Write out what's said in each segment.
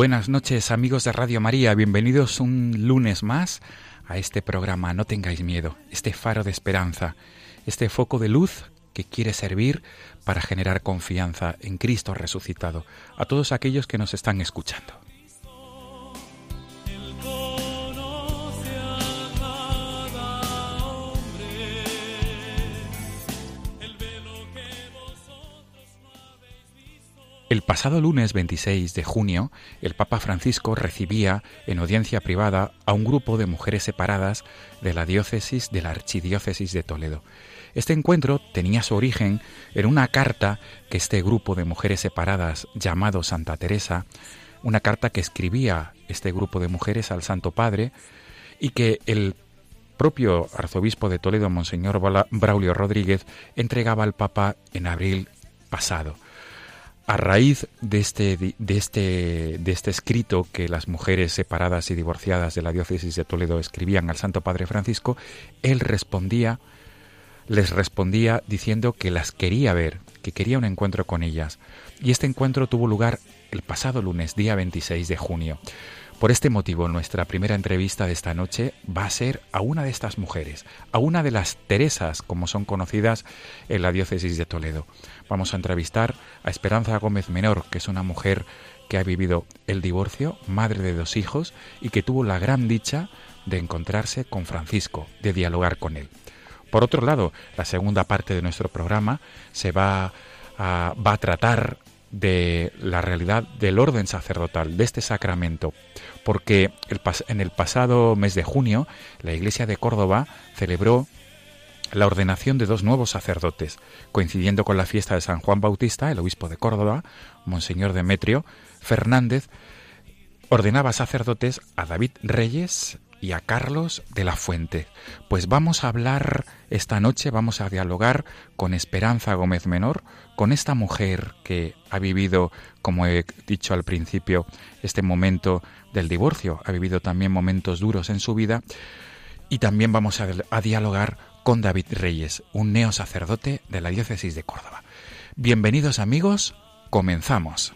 Buenas noches amigos de Radio María, bienvenidos un lunes más a este programa. No tengáis miedo, este faro de esperanza, este foco de luz que quiere servir para generar confianza en Cristo resucitado. A todos aquellos que nos están escuchando. El pasado lunes 26 de junio, el Papa Francisco recibía en audiencia privada a un grupo de mujeres separadas de la diócesis de la Archidiócesis de Toledo. Este encuentro tenía su origen en una carta que este grupo de mujeres separadas llamado Santa Teresa, una carta que escribía este grupo de mujeres al Santo Padre y que el propio arzobispo de Toledo, Monseñor Braulio Rodríguez, entregaba al Papa en abril pasado. A raíz de este, de, este, de este escrito que las mujeres separadas y divorciadas de la diócesis de Toledo escribían al Santo Padre Francisco, él respondía, les respondía diciendo que las quería ver, que quería un encuentro con ellas. Y este encuentro tuvo lugar el pasado lunes, día 26 de junio. Por este motivo, nuestra primera entrevista de esta noche va a ser a una de estas mujeres, a una de las Teresas, como son conocidas en la diócesis de Toledo. Vamos a entrevistar a Esperanza Gómez Menor, que es una mujer que ha vivido el divorcio, madre de dos hijos, y que tuvo la gran dicha de encontrarse con Francisco, de dialogar con él. Por otro lado, la segunda parte de nuestro programa se va a, va tratar de la realidad del orden sacerdotal, de este sacramento, porque el en el pasado mes de junio la Iglesia de Córdoba celebró la ordenación de dos nuevos sacerdotes, coincidiendo con la fiesta de San Juan Bautista, el obispo de Córdoba, Monseñor Demetrio Fernández, ordenaba sacerdotes a David Reyes y a Carlos de la Fuente. Pues vamos a hablar esta noche, vamos a dialogar con Esperanza Gómez Menor, con esta mujer que ha vivido, como he dicho al principio, este momento del divorcio, ha vivido también momentos duros en su vida, y también vamos a, dialogar con David Reyes, un neo sacerdote de la diócesis de Córdoba. Bienvenidos amigos, comenzamos.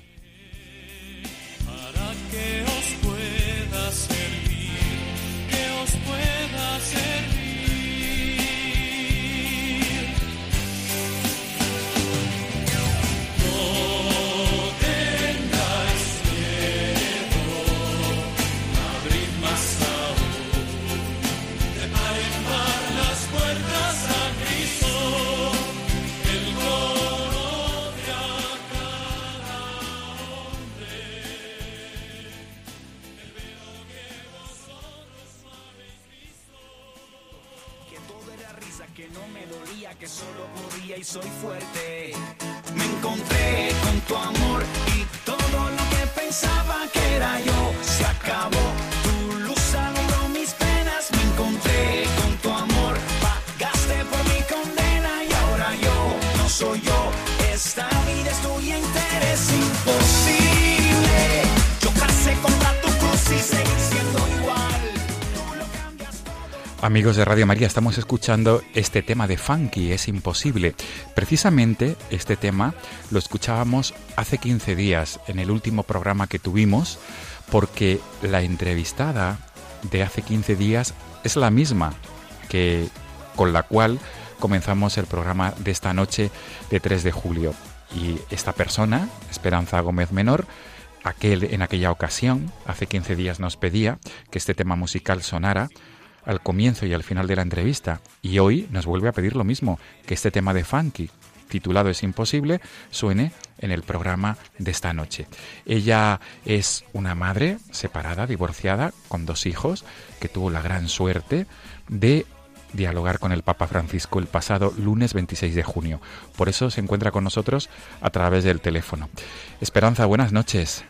Soy fuerte. Amigos de Radio María, estamos escuchando este tema de Funky, es imposible. Precisamente este tema lo escuchábamos hace 15 días en el último programa que tuvimos, porque la entrevistada de hace 15 días es la misma que con la cual comenzamos el programa de esta noche de 3 de julio. Y esta persona, Esperanza Gómez Menor, aquel, en aquella ocasión, hace 15 días, nos pedía que este tema musical sonara al comienzo y al final de la entrevista y hoy nos vuelve a pedir lo mismo, que este tema de funky titulado Es imposible suene en el programa de esta noche. Ella es una madre separada, divorciada, con dos hijos, que tuvo la gran suerte de dialogar con el Papa Francisco el pasado lunes 26 de junio. Por eso se encuentra con nosotros a través del teléfono. Esperanza, buenas noches.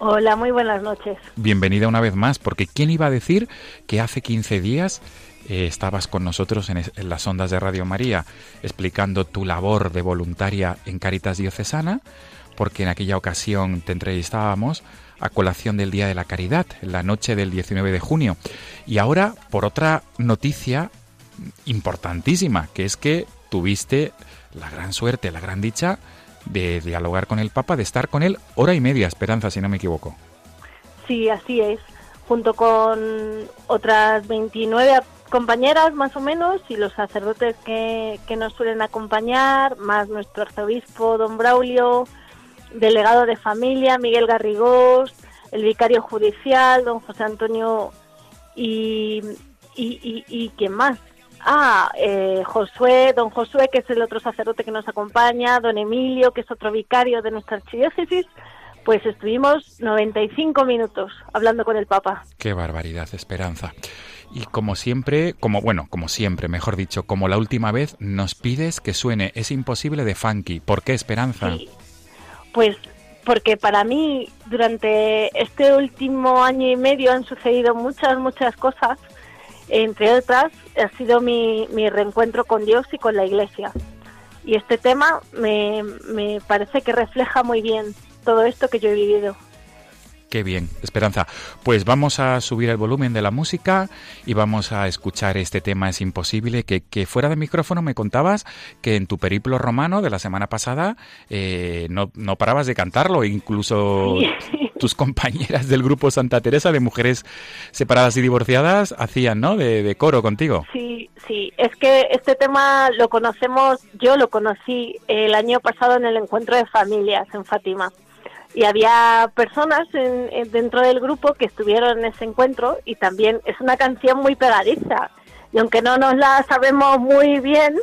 Hola, muy buenas noches. Bienvenida una vez más, porque ¿quién iba a decir que hace 15 días eh, estabas con nosotros en, en, las ondas de Radio María explicando tu labor de voluntaria en Caritas Diocesana? Porque en aquella ocasión te entrevistábamos a colación del Día de la Caridad, en la noche del 19 de junio. Y ahora, por otra noticia importantísima, que es que tuviste la gran suerte, la gran dicha de dialogar con el Papa, de estar con él hora y media, Esperanza, si no me equivoco. Sí, así es, junto con otras 29 compañeras más o menos y los sacerdotes que, que nos suelen acompañar, más nuestro arzobispo don Braulio, delegado de familia Miguel Garrigós, el vicario judicial don José Antonio y, y, y, y quién más, Ah, eh, Josué, don Josué, que es el otro sacerdote que nos acompaña, don Emilio, que es otro vicario de nuestra archidiócesis, pues estuvimos 95 minutos hablando con el Papa. Qué barbaridad, Esperanza. Y como siempre, como bueno, como siempre, mejor dicho, como la última vez, nos pides que suene Es imposible de funky. ¿Por qué, Esperanza? Sí. Pues porque para mí durante este último año y medio han sucedido muchas, muchas cosas entre otras, ha sido mi, mi reencuentro con Dios y con la Iglesia. Y este tema me, me parece que refleja muy bien todo esto que yo he vivido. Qué bien, Esperanza. Pues vamos a subir el volumen de la música y vamos a escuchar este tema Es Imposible, que, que fuera de micrófono me contabas que en tu periplo romano de la semana pasada eh, no, no, parabas de cantarlo, incluso sí. tus compañeras del grupo Santa Teresa de Mujeres Separadas y Divorciadas hacían, ¿no?, de, coro contigo. Sí, sí, es que este tema lo conocemos, yo lo conocí el año pasado en el encuentro de familias en Fátima y había personas en, dentro del grupo que estuvieron en ese encuentro y también es una canción muy pegadiza y aunque no nos la sabemos muy bien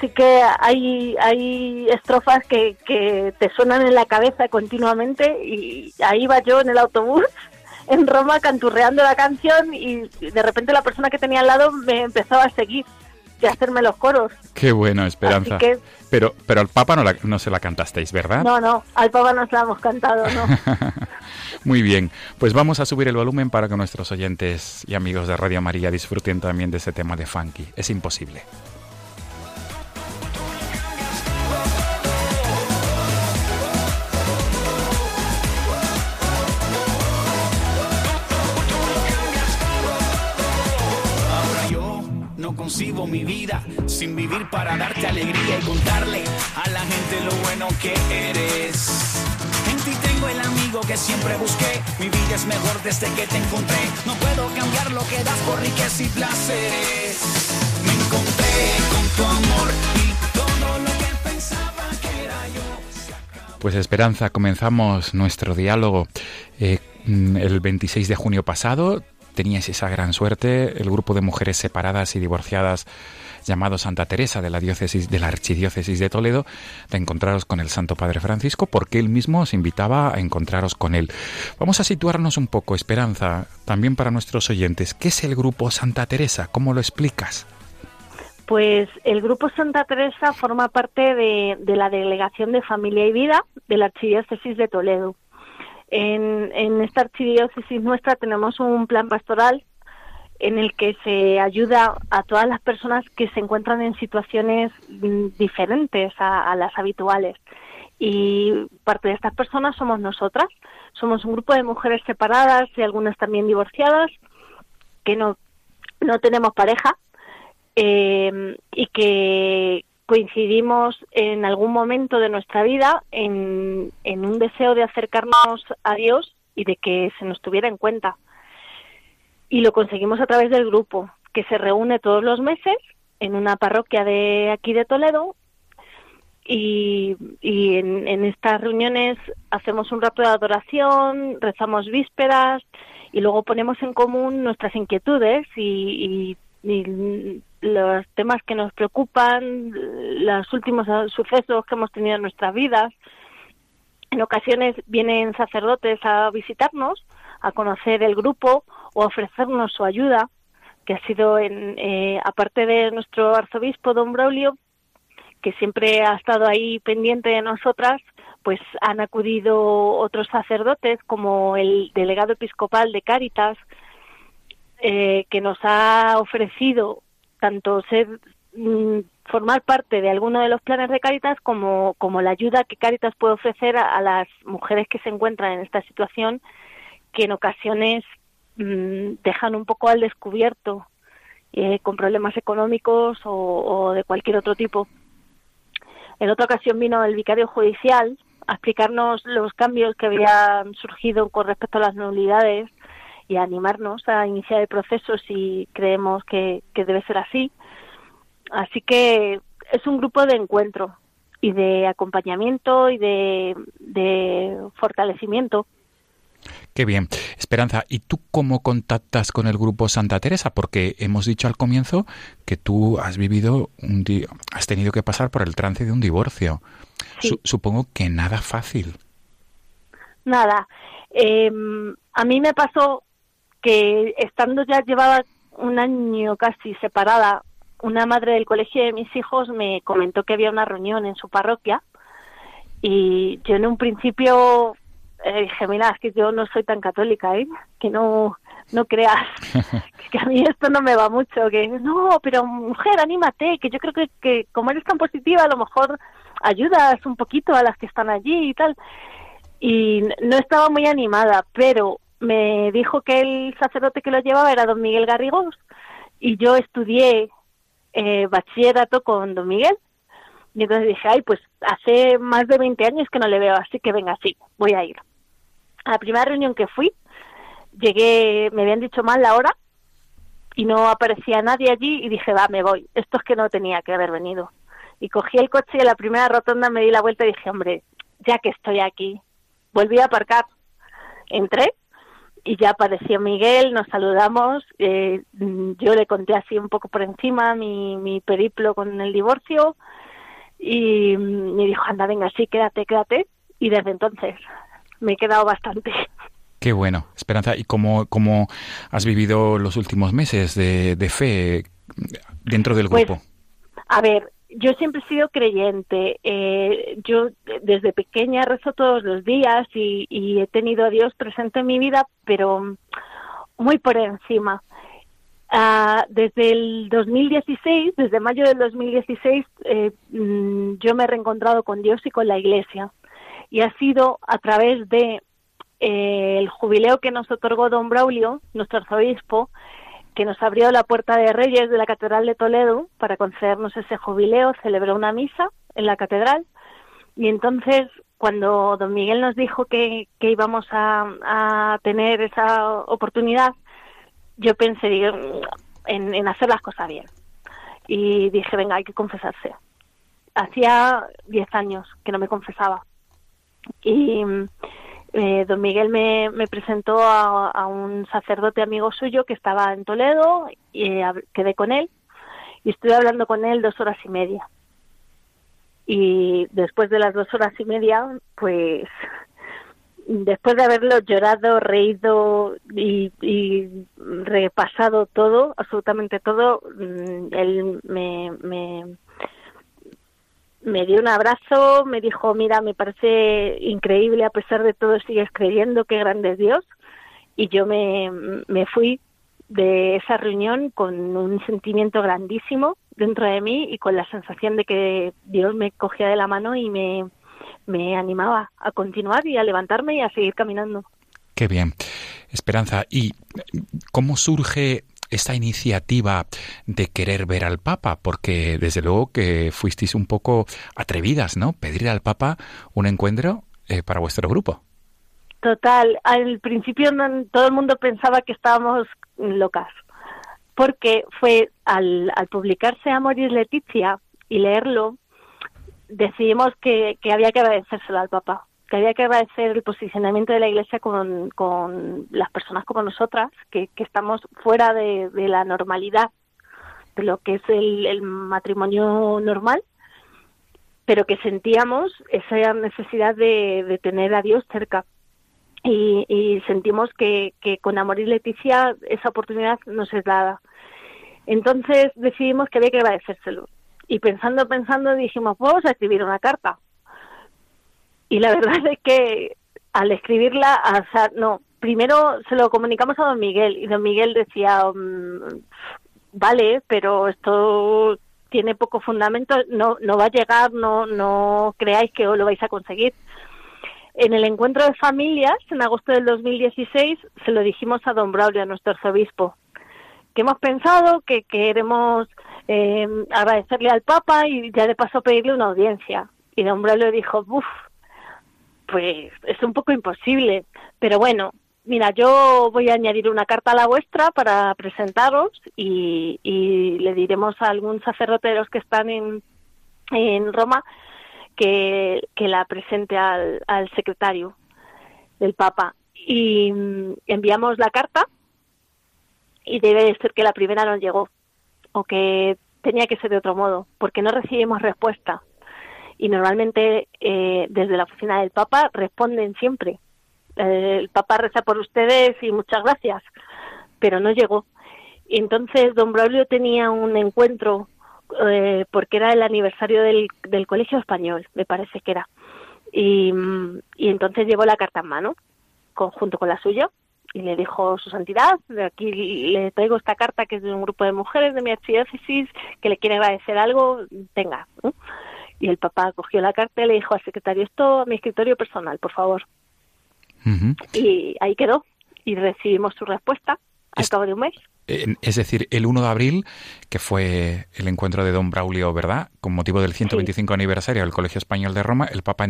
sí que hay hay estrofas que, que te suenan en la cabeza continuamente y ahí va yo en el autobús en Roma canturreando la canción y de repente la persona que tenía al lado me empezó a seguir y hacerme los coros. Qué bueno, Esperanza. Que, pero, pero al Papa no, la, no, se la cantasteis, ¿verdad? No, no, al Papa no se la hemos cantado, no. Muy bien, pues vamos a subir el volumen para que nuestros oyentes y amigos de Radio María disfruten también de ese tema de funky. Es imposible. Concibo mi vida sin vivir para darte alegría y contarle a la gente lo bueno que eres. En ti tengo el amigo que siempre busqué, mi vida es mejor desde que te encontré. No puedo cambiar lo que das por riqueza y placeres. Me encontré con tu amor y todo lo que pensaba que era yo. Pues Esperanza, comenzamos nuestro diálogo. Eh, el 26 de junio pasado teníais esa gran suerte, el grupo de mujeres separadas y divorciadas llamado Santa Teresa de la diócesis de la archidiócesis de Toledo, de encontraros con el Santo Padre Francisco, porque él mismo os invitaba a encontraros con él. Vamos a situarnos un poco, Esperanza, también para nuestros oyentes. ¿Qué es el grupo Santa Teresa? ¿Cómo lo explicas? Pues el Grupo Santa Teresa forma parte de, de la Delegación de Familia y Vida de la Archidiócesis de Toledo. En, en esta archidiócesis nuestra tenemos un plan pastoral en el que se ayuda a todas las personas que se encuentran en situaciones diferentes a, a, las habituales. Y parte de estas personas somos nosotras. Somos un grupo de mujeres separadas y algunas también divorciadas que no, no tenemos pareja eh, y que coincidimos en algún momento de nuestra vida en, en un deseo de acercarnos a Dios y de que se nos tuviera en cuenta. Y lo conseguimos a través del grupo, que se reúne todos los meses en una parroquia de aquí de Toledo y, y en, en estas reuniones hacemos un rato de adoración, rezamos vísperas y luego ponemos en común nuestras inquietudes y, y, y los temas que nos preocupan, los últimos sucesos que hemos tenido en nuestras vidas. En ocasiones vienen sacerdotes a visitarnos, a conocer el grupo o a ofrecernos su ayuda, que ha sido, en, eh, aparte de nuestro arzobispo, don Braulio, que siempre ha estado ahí pendiente de nosotras, pues han acudido otros sacerdotes como el delegado episcopal de Cáritas, eh, que nos ha ofrecido tanto ser mm, formar parte de alguno de los planes de Cáritas como, como la ayuda que Cáritas puede ofrecer a, las mujeres que se encuentran en esta situación que en ocasiones mm, dejan un poco al descubierto eh, con problemas económicos o de cualquier otro tipo. En otra ocasión vino el vicario judicial a explicarnos los cambios que habían surgido con respecto a las nulidades y animarnos a iniciar el proceso si creemos que, que debe ser así. Así que es un grupo de encuentro y de acompañamiento y de, de fortalecimiento. Qué bien. Esperanza, ¿y tú cómo contactas con el grupo Santa Teresa? Porque hemos dicho al comienzo que tú has vivido un di- has tenido que pasar por el trance de un divorcio. Sí. Su- supongo que nada fácil. Nada, eh, a mí me pasó que estando ya llevaba un año casi separada, una madre del colegio de mis hijos me comentó que había una reunión en su parroquia y yo en un principio eh, dije, mira, es que yo no soy tan católica, ¿eh? que no, no creas, que a mí esto no me va mucho, que no, pero mujer, anímate, que yo creo que, que como eres tan positiva, a lo mejor ayudas un poquito a las que están allí y tal y no estaba muy animada, pero me dijo que el sacerdote que lo llevaba era don Miguel Garrigós y yo estudié eh, bachillerato con don Miguel. Y entonces dije, ay, pues hace más de 20 años que no le veo, así que venga, sí, voy a ir. A la primera reunión que fui, llegué, me habían dicho mal la hora y no aparecía nadie allí y dije, va, me voy. Esto es que no tenía que haber venido. Y cogí el coche y en la primera rotonda me di la vuelta y dije, hombre, ya que estoy aquí, volví a aparcar, entré y ya apareció Miguel, nos saludamos, eh, yo le conté así un poco por encima mi, mi periplo con el divorcio y me dijo, anda, venga, sí, quédate, quédate. Y desde entonces me he quedado bastante. Qué bueno, Esperanza. ¿Y cómo, cómo has vivido los últimos meses de, de fe dentro del Pues, grupo? A ver, yo siempre he sido creyente. Eh, yo desde pequeña rezo todos los días y, y he tenido a Dios presente en mi vida, pero muy por encima. Ah, desde el 2016, desde mayo del 2016, eh, mm, yo me he reencontrado con Dios y con la Iglesia. Y ha sido a través de eh, el jubileo que nos otorgó don Braulio, nuestro arzobispo, que nos abrió la puerta de Reyes de la Catedral de Toledo para concedernos ese jubileo, celebró una misa en la catedral. Y entonces cuando don Miguel nos dijo que, que íbamos a, a tener esa oportunidad, yo pensé en, en hacer las cosas bien. Y dije, venga, hay que confesarse. Hacía 10 años que no me confesaba. Y eh, don Miguel me, presentó a, un sacerdote amigo suyo que estaba en Toledo y eh, quedé con él y estuve hablando con él dos horas y media. Y después de las dos horas y media, pues después de haberlo llorado, reído y, y repasado todo, absolutamente todo, mm, él me, me, me dio un abrazo, me dijo, mira, me parece increíble, a pesar de todo sigues creyendo, qué grande es Dios. Y yo me, me fui de esa reunión con un sentimiento grandísimo dentro de mí y con la sensación de que Dios me cogía de la mano y me, me animaba a continuar y a levantarme y a seguir caminando. Qué bien. Esperanza, ¿y cómo surge esta iniciativa de querer ver al Papa? Porque desde luego que fuisteis un poco atrevidas, ¿no? Pedir al Papa un encuentro eh, para vuestro grupo. Total, al principio todo el mundo pensaba que estábamos locas, porque fue al, al publicarse Amor y Leticia y leerlo, decidimos que, que había que agradecérselo al Papa, que había que agradecer el posicionamiento de la Iglesia con, con las personas como nosotras, que, que estamos fuera de, de la normalidad, de lo que es el, el matrimonio normal, pero que sentíamos esa necesidad de, de tener a Dios cerca y, y sentimos que, que con Amor y Leticia esa oportunidad nos es dada. Entonces decidimos que había que agradecérselo. Y pensando, pensando, dijimos, vamos a escribir una carta. Y la verdad es que al escribirla, o sea, no, primero se lo comunicamos a don Miguel y don Miguel decía, mm, vale, pero esto tiene poco fundamento, no, no va a llegar, no, no creáis que lo vais a conseguir. En el encuentro de familias, en agosto del 2016, se lo dijimos a don Braulio, a nuestro arzobispo, que hemos pensado que queremos eh, agradecerle al Papa y ya de paso pedirle una audiencia. Y don Braulio dijo, uff, pues es un poco imposible, pero bueno, mira, yo voy a añadir una carta a la vuestra para presentaros y, y le diremos a algún sacerdote que están en, en Roma que, que la presente al, al secretario del Papa. Y mm, enviamos la carta y debe de ser que la primera no llegó o que tenía que ser de otro modo, porque no recibimos respuesta. Y normalmente eh, desde la oficina del Papa responden siempre. Eh, el Papa reza por ustedes y muchas gracias, pero no llegó. Entonces don Braulio tenía un encuentro eh, porque era el aniversario del, del Colegio Español, me parece que era. Y, mm, y entonces llevó la carta en mano, con, junto con la suya, y le dijo su santidad, aquí le traigo esta carta que es de un grupo de mujeres de mi archidiócesis que le quiere agradecer algo, tenga. Y el papá cogió la carta y le dijo al secretario, esto a mi escritorio personal, por favor. Y ahí quedó. Y recibimos su respuesta al Es- cabo de un mes. Es decir, el 1 de abril, que fue el encuentro de Don Braulio, ¿verdad? Con motivo del 125 aniversario del Colegio Español de Roma, el Papa,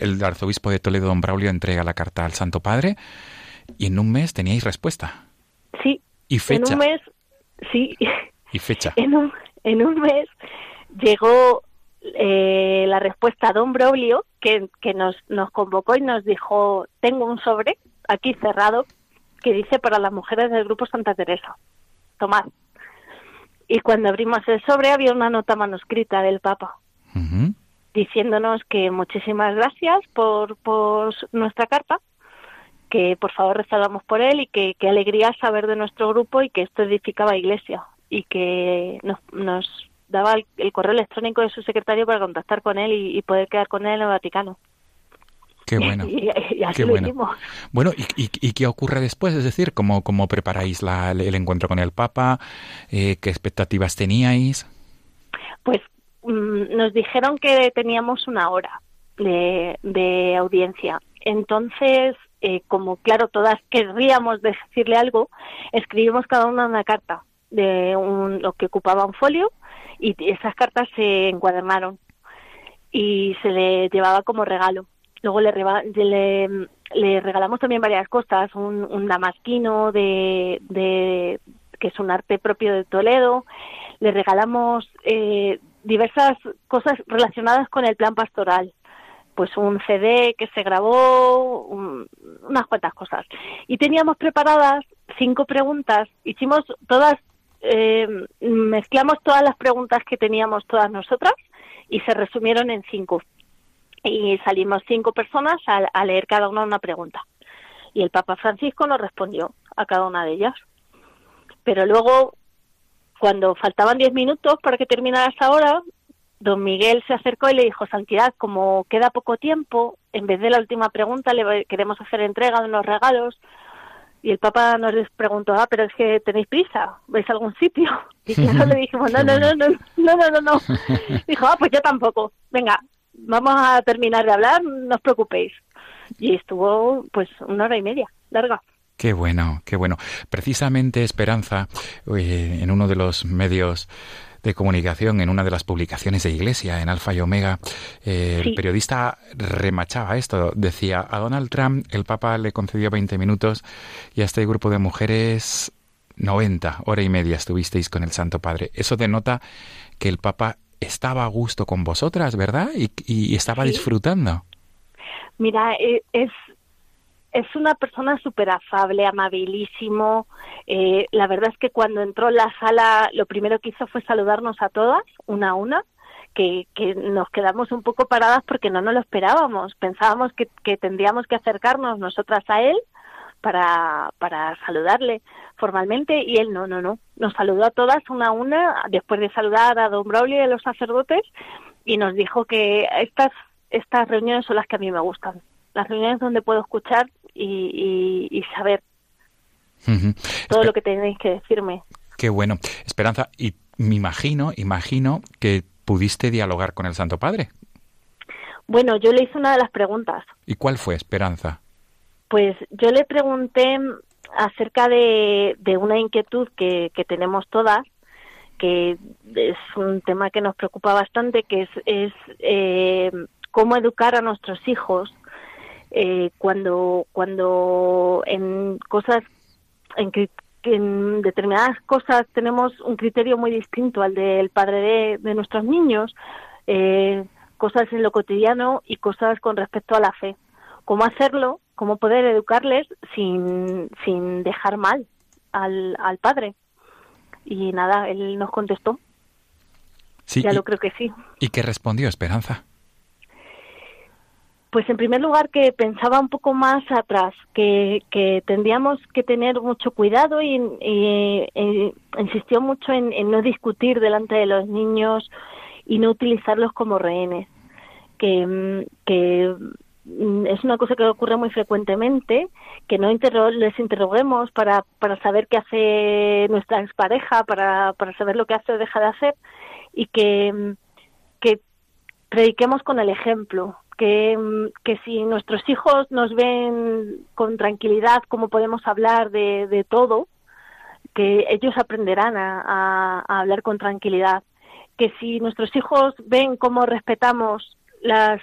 el arzobispo de Toledo, Don Braulio, entrega la carta al Santo Padre y en un mes teníais respuesta. Sí, Y fecha. en un mes, sí, Y fecha. en un, en un mes llegó eh, la respuesta a don Braulio, que, que nos, nos convocó y nos dijo, tengo un sobre aquí cerrado que dice para las mujeres del grupo Santa Teresa. Tomad. Y cuando abrimos el sobre había una nota manuscrita del Papa diciéndonos que muchísimas gracias por, por nuestra carta, que por favor rezáramos por él y que qué alegría saber de nuestro grupo y que esto edificaba iglesia y que nos, nos daba el, el correo electrónico de su secretario para contactar con él y, y poder quedar con él en el Vaticano. Qué bueno. y, y así Qué lo bueno. hicimos. Bueno, ¿y, y, y qué ocurre después? Es decir, ¿cómo, cómo preparáis la- el encuentro con el Papa? Eh, ¿Qué expectativas teníais? Pues mm, nos dijeron que teníamos una hora de, de audiencia. Entonces, eh, como claro, todas querríamos decirle algo, escribimos cada una una carta de un, lo que ocupaba un folio y esas cartas se encuadernaron y se le llevaba como regalo. Luego le, le, le regalamos también varias cosas, un, un damasquino de, de, que es un arte propio de Toledo, le regalamos eh, diversas cosas relacionadas con el plan pastoral, pues un CD que se grabó, un- unas cuantas cosas. Y teníamos preparadas cinco preguntas, hicimos todas, eh, mezclamos todas las preguntas que teníamos todas nosotras y se resumieron en cinco. Y salimos cinco personas a, a leer cada una una pregunta. Y el Papa Francisco nos respondió a cada una de ellas. Pero luego cuando faltaban diez minutos para que terminara esa hora, don Miguel se acercó y le dijo, Santidad, como queda poco tiempo, en vez de la última pregunta le queremos hacer entrega de unos regalos. Y el Papa nos les preguntó, ah, pero es que tenéis prisa, ¿vais a algún sitio? Y claro, le dijimos, no, no, no, no, no, no, no, no. Dijo, ah, pues yo tampoco. Venga, vamos a terminar de hablar, no os preocupéis. Y estuvo, pues, una hora y media, larga. Qué bueno, qué bueno. Precisamente Esperanza, eh, en uno de los medios de comunicación, en una de las publicaciones de Iglesia, en Alfa y Omega, eh, el periodista remachaba esto. Decía, a Donald Trump el Papa le concedió 20 minutos y a este grupo de mujeres 90, hora y media estuvisteis con el Santo Padre. Eso denota que el Papa estaba a gusto con vosotras, ¿verdad? Y, estaba disfrutando. Mira, e, es, es una persona súper afable, amabilísimo. Eh, la verdad es que cuando entró en la sala, lo primero que hizo fue saludarnos a todas, una a una. Que, que nos quedamos un poco paradas porque no nos lo esperábamos. Pensábamos que, tendríamos que acercarnos nosotras a él para, para saludarle formalmente y él no, no, no. Nos saludó a todas una a una después de saludar a Don Braulio y a los sacerdotes y nos dijo que estas, estas reuniones son las que a mí me gustan. Las reuniones donde puedo escuchar y, y, saber todo lo que tenéis que decirme. Qué bueno. Esperanza, y me imagino, imagino que pudiste dialogar con el Santo Padre. Bueno, yo le hice una de las preguntas. ¿Y cuál fue, Esperanza? Pues yo le pregunté acerca de, una inquietud que, tenemos todas, que es un tema que nos preocupa bastante, que es, es eh, cómo educar a nuestros hijos eh, cuando, cuando en cosas, en, en determinadas cosas tenemos un criterio muy distinto al del padre de, nuestros niños, eh, cosas en lo cotidiano y cosas con respecto a la fe. ¿Cómo hacerlo cómo poder educarles sin, sin dejar mal al, al padre. Y nada, él nos contestó. Sí, ya lo creo que sí. ¿Y qué respondió Esperanza? Pues en primer lugar que pensaba un poco más atrás, que, que tendríamos que tener mucho cuidado y, insistió mucho en, en, no discutir delante de los niños y no utilizarlos como rehenes. Que, que Mm, es una cosa que ocurre muy frecuentemente, que no les interroguemos para, para saber qué hace nuestra expareja, para, para saber lo que hace o deja de hacer, y que, mm, que prediquemos con el ejemplo, que, que si nuestros hijos nos ven con tranquilidad cómo podemos hablar de, de todo, que ellos aprenderán a, a hablar con tranquilidad, que si nuestros hijos ven cómo respetamos las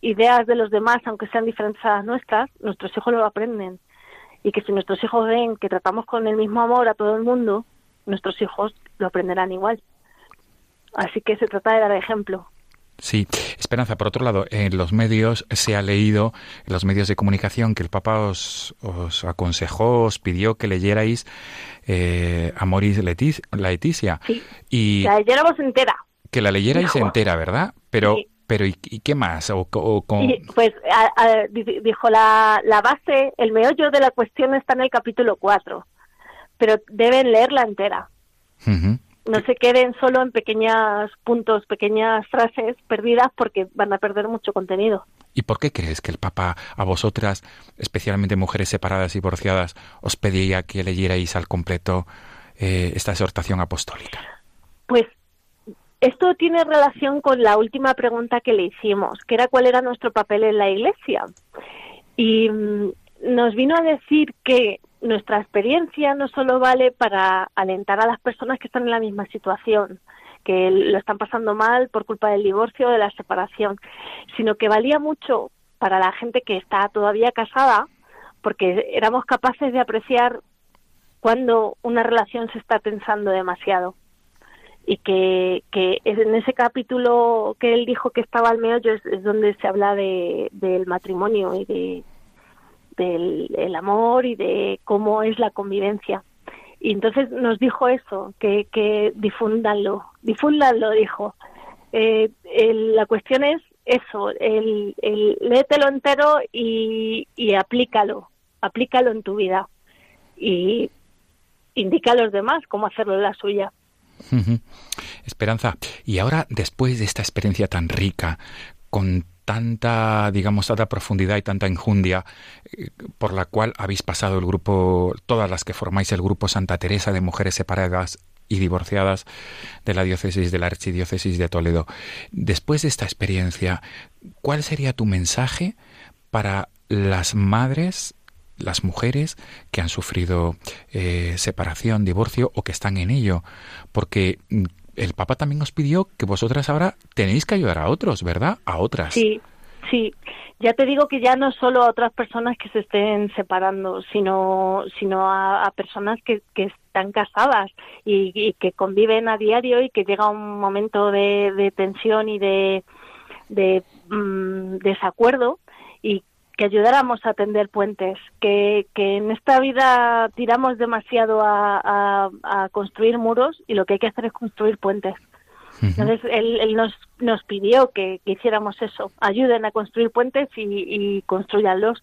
ideas de los demás, aunque sean diferentes a las nuestras, nuestros hijos lo aprenden. Y que si nuestros hijos ven que tratamos con el mismo amor a todo el mundo, nuestros hijos lo aprenderán igual. Así que se trata de dar ejemplo. Sí, Esperanza, por otro lado, en los medios se ha leído, en los medios de comunicación, que el Papa os, os aconsejó, os pidió que leyerais eh, Amoris Laetitia. Sí, y la leyéramos entera. Que la leyerais entera, ¿verdad? Pero pero ¿y, qué más? O, pues dijo la, la base, el meollo de la cuestión está en el capítulo 4, pero deben leerla entera. No se queden solo en pequeños puntos, pequeñas frases perdidas porque van a perder mucho contenido. ¿Y por qué crees que el Papa a vosotras, especialmente mujeres separadas y divorciadas, os pedía que leyerais al completo eh, esta exhortación apostólica? Pues esto tiene relación con la última pregunta que le hicimos, que era cuál era nuestro papel en la Iglesia. Y mm, nos vino a decir que nuestra experiencia no solo vale para alentar a las personas que están en la misma situación, que lo están pasando mal por culpa del divorcio o de la separación, sino que valía mucho para la gente que está todavía casada, porque éramos capaces de apreciar cuando una relación se está tensando demasiado. Y que, que en ese capítulo que él dijo que estaba al meollo es, donde se habla de, del matrimonio y de del el amor y de cómo es la convivencia. Y entonces nos dijo eso, que, que difúndanlo, difúndanlo, dijo. Eh, la cuestión es eso, el, el entero y, y aplícalo, aplícalo en tu vida y indica a los demás cómo hacerlo en la suya. Esperanza, y ahora después de esta experiencia tan rica, con tanta, digamos, tanta profundidad y tanta enjundia eh, por la cual habéis pasado el grupo, todas las que formáis el grupo Santa Teresa de Mujeres Separadas y Divorciadas de la diócesis de la Archidiócesis de Toledo. Después de esta experiencia, ¿cuál sería tu mensaje para las madres las mujeres que han sufrido eh, separación, divorcio o que están en ello, porque mm, el Papa también os pidió que vosotras ahora tenéis que ayudar a otros, ¿verdad? A otras. Sí, sí. Ya te digo que ya no solo a otras personas que se estén separando, sino, sino a, personas que, están casadas y, que conviven a diario y que llega un momento de, tensión y de, de mm, desacuerdo y que ayudáramos a tender puentes, que, que en esta vida tiramos demasiado a, a, construir muros y lo que hay que hacer es construir puentes. Entonces él, nos, nos pidió que, hiciéramos eso, ayuden a construir puentes y, y construyanlos.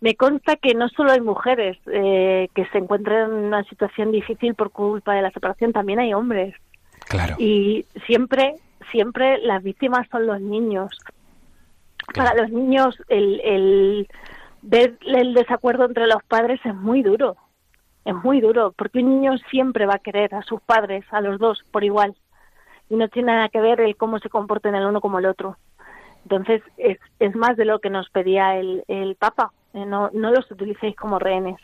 Me consta que no solo hay mujeres eh, que se encuentran en una situación difícil por culpa de la separación, también hay hombres. Claro. Y siempre, siempre las víctimas son los niños para los niños el, el ver el desacuerdo entre los padres es muy duro, es muy duro, porque un niño siempre va a querer a sus padres, a los dos, por igual, y no tiene nada que ver el cómo se comporten el uno como el otro. Entonces, es, es más de lo que nos pedía el, el Papa, eh, no, no los utilicéis como rehenes.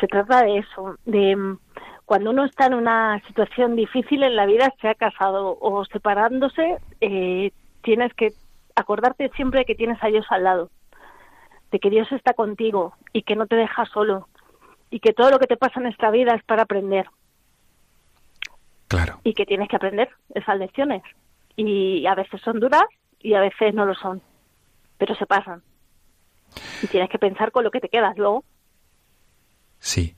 Se trata de eso, de mm, cuando uno está en una situación difícil en la vida, sea casado o separándose, eh, tienes que acordarte siempre de que tienes a Dios al lado, de que Dios está contigo y que no te deja solo y que todo lo que te pasa en esta vida es para aprender. Claro. Y que tienes que aprender esas lecciones. Y a veces son duras y a veces no lo son, pero se pasan. Y tienes que pensar con lo que te quedas luego. Sí.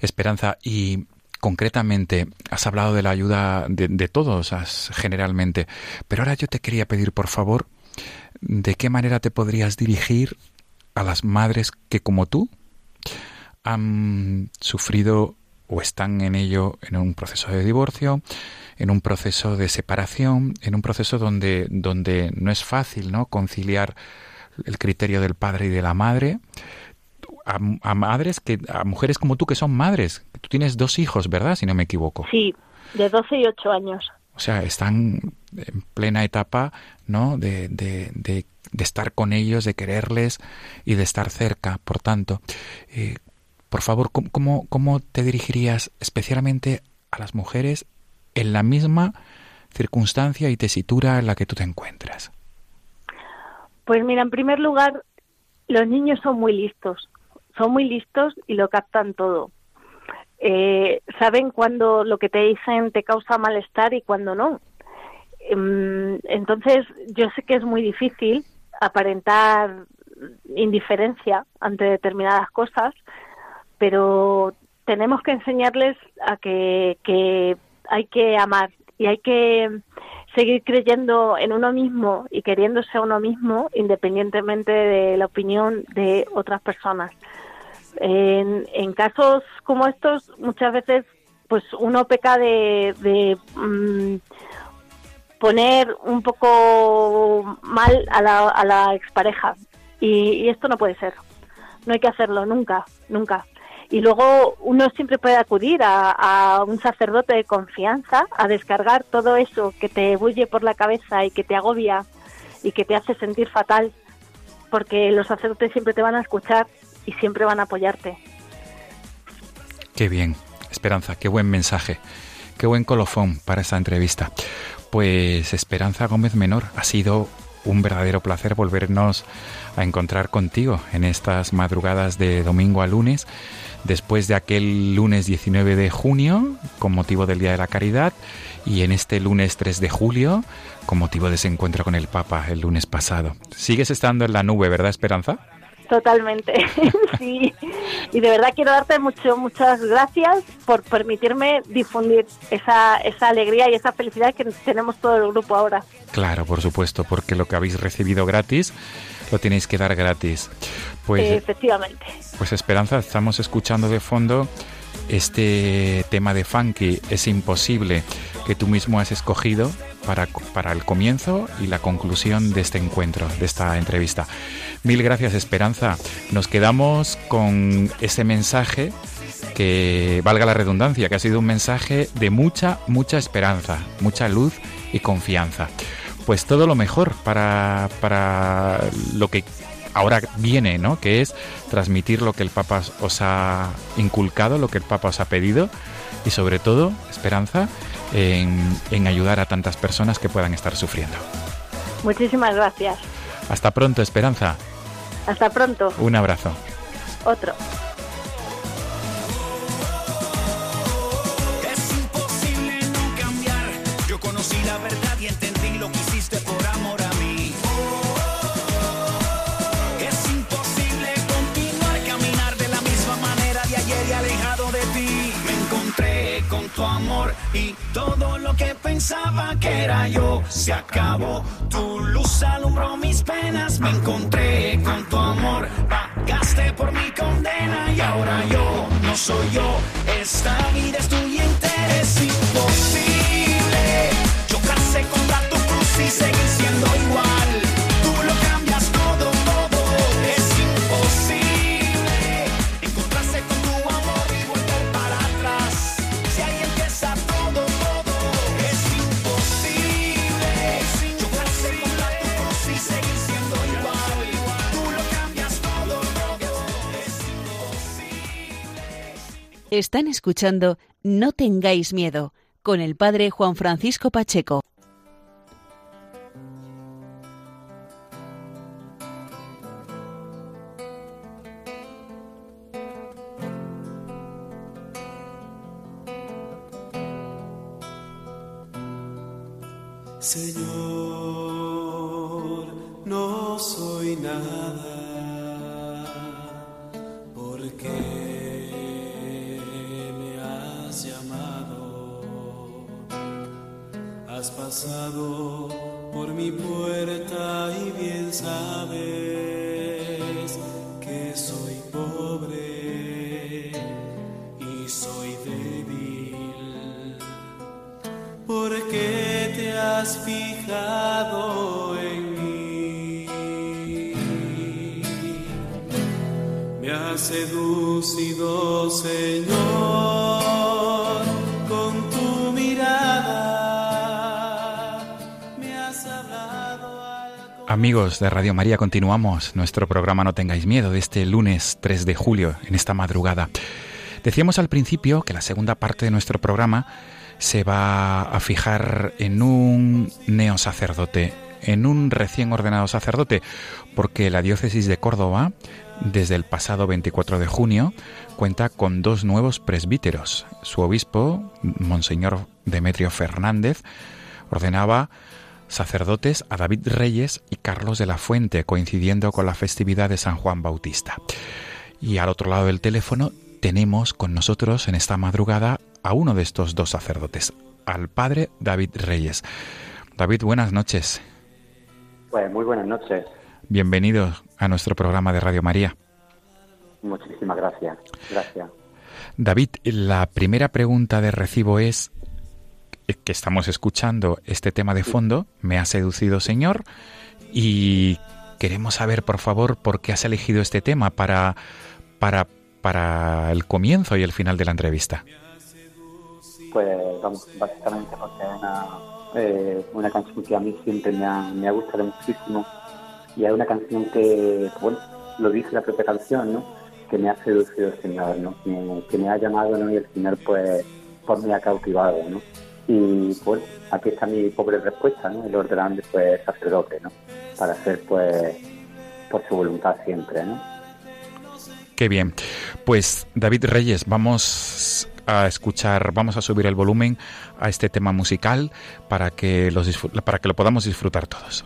Esperanza, y concretamente, has hablado de la ayuda de, de todos generalmente, pero ahora yo te quería pedir, por favor, ¿de qué manera te podrías dirigir a las madres que como tú han sufrido o están en ello en un proceso de divorcio, en un proceso de separación, en un proceso donde, donde no es fácil ¿no? conciliar el criterio del padre y de la madre, a, a, madres que, a mujeres como tú que son madres. Tú tienes dos hijos, ¿verdad? Si no me equivoco. Sí, de 12 y 8 años. O sea, están en plena etapa, ¿no? De, de, de, estar con ellos, de quererles y de estar cerca. Por tanto, eh, por favor, ¿cómo, ¿cómo te dirigirías especialmente a las mujeres en la misma circunstancia y tesitura en la que tú te encuentras? Pues mira, en primer lugar, los niños son muy listos, son muy listos y lo captan todo eh, saben cuando lo que te dicen te causa malestar y cuando no. Em, entonces, yo sé que es muy difícil aparentar indiferencia ante determinadas cosas, pero tenemos que enseñarles a que, que hay que amar y hay que seguir creyendo en uno mismo y queriéndose a uno mismo independientemente de la opinión de otras personas. En, en casos como estos, muchas veces, pues uno peca de, mm, poner un poco mal a la, a la expareja. Y, esto no puede ser. No hay que hacerlo nunca, nunca. Y luego uno siempre puede acudir a, un sacerdote de confianza a descargar todo eso que te bulle por la cabeza y que te agobia y que te hace sentir fatal, porque los sacerdotes siempre te van a escuchar y siempre van a apoyarte. Qué bien, Esperanza, qué buen mensaje, qué buen colofón para esta entrevista. Pues Esperanza Gómez Menor, ha sido un verdadero placer volvernos a encontrar contigo en estas madrugadas de domingo a lunes, después de aquel lunes 19 de junio, con motivo del Día de la Caridad, y en este lunes 3 de julio, con motivo de ese encuentro con el Papa el lunes pasado. Sigues estando en la nube, ¿verdad, Esperanza? Totalmente, sí. Y de verdad quiero darte mucho, muchas gracias por permitirme difundir esa, esa alegría y esa felicidad que tenemos todo el grupo ahora. Claro, por supuesto, porque lo que habéis recibido gratis lo tenéis que dar gratis. Pues, Efectivamente. Pues Esperanza, estamos escuchando de fondo este tema de funky, es imposible, que tú mismo has escogido para, para el comienzo y la conclusión de este encuentro, de esta entrevista. Mil gracias Esperanza. Nos quedamos con ese mensaje que, valga la redundancia, que ha sido un mensaje de mucha, mucha esperanza, mucha luz y confianza. Pues todo lo mejor para, para lo que ahora viene, ¿no? Que es transmitir lo que el Papa os ha inculcado, lo que el Papa os ha pedido y sobre todo, esperanza, en, en ayudar a tantas personas que puedan estar sufriendo. Muchísimas gracias. Hasta pronto, Esperanza. Hasta pronto. Un abrazo. Otro. Es imposible no cambiar. Yo conocí la verdad tu amor y todo lo que pensaba que era yo se acabó. Tu luz alumbró mis penas. Me encontré con tu amor. Pagaste por mi condena y ahora yo no soy yo. Esta vida es tuya entera. Es imposible chocarse contra tu cruz y seguir siendo igual. Están escuchando No tengáis miedo con el padre Juan Francisco Pacheco. Señor, no soy nada Pasado por mi puerta y bien sabes que soy pobre y soy débil. ¿Por qué te has fijado en mí? Me has seducido, Señor, Amigos de Radio María, continuamos nuestro programa No tengáis miedo de este lunes 3 de julio, en esta madrugada. Decíamos al principio que la segunda parte de nuestro programa se va a fijar en un neosacerdote, en un recién ordenado sacerdote, porque la diócesis de Córdoba, desde el pasado 24 de junio, cuenta con dos nuevos presbíteros. Su obispo, Monseñor Demetrio Fernández, ordenaba sacerdotes a David Reyes y Carlos de la Fuente, coincidiendo con la festividad de San Juan Bautista. Y al otro lado del teléfono tenemos con nosotros en esta madrugada a uno de estos dos sacerdotes, al padre David Reyes. David, buenas noches. Pues muy buenas noches. Bienvenido a nuestro programa de Radio María. Muchísimas gracias. Gracias. David, la primera pregunta de recibo es que estamos escuchando este tema de fondo, Me ha seducido Señor, y queremos saber, por favor, por qué has elegido este tema para, para, para el comienzo y el final de la entrevista. Pues vamos, básicamente porque es una, eh, una canción que a mí siempre me ha, me ha gustado muchísimo y es una canción que, bueno, lo dice la propia canción, ¿no? Que me ha seducido el Señor, ¿no? Que, que me ha llamado, ¿no? Y el Señor, pues, por me ha cautivado, ¿no? Y, pues, aquí está mi pobre respuesta, ¿no? El ordenante, pues, sacerdote, ¿no? Para hacer, pues, por su voluntad siempre, ¿no? Qué bien. Pues David Reyes, vamos a escuchar, vamos a subir el volumen a este tema musical para que, los para que lo podamos disfrutar todos.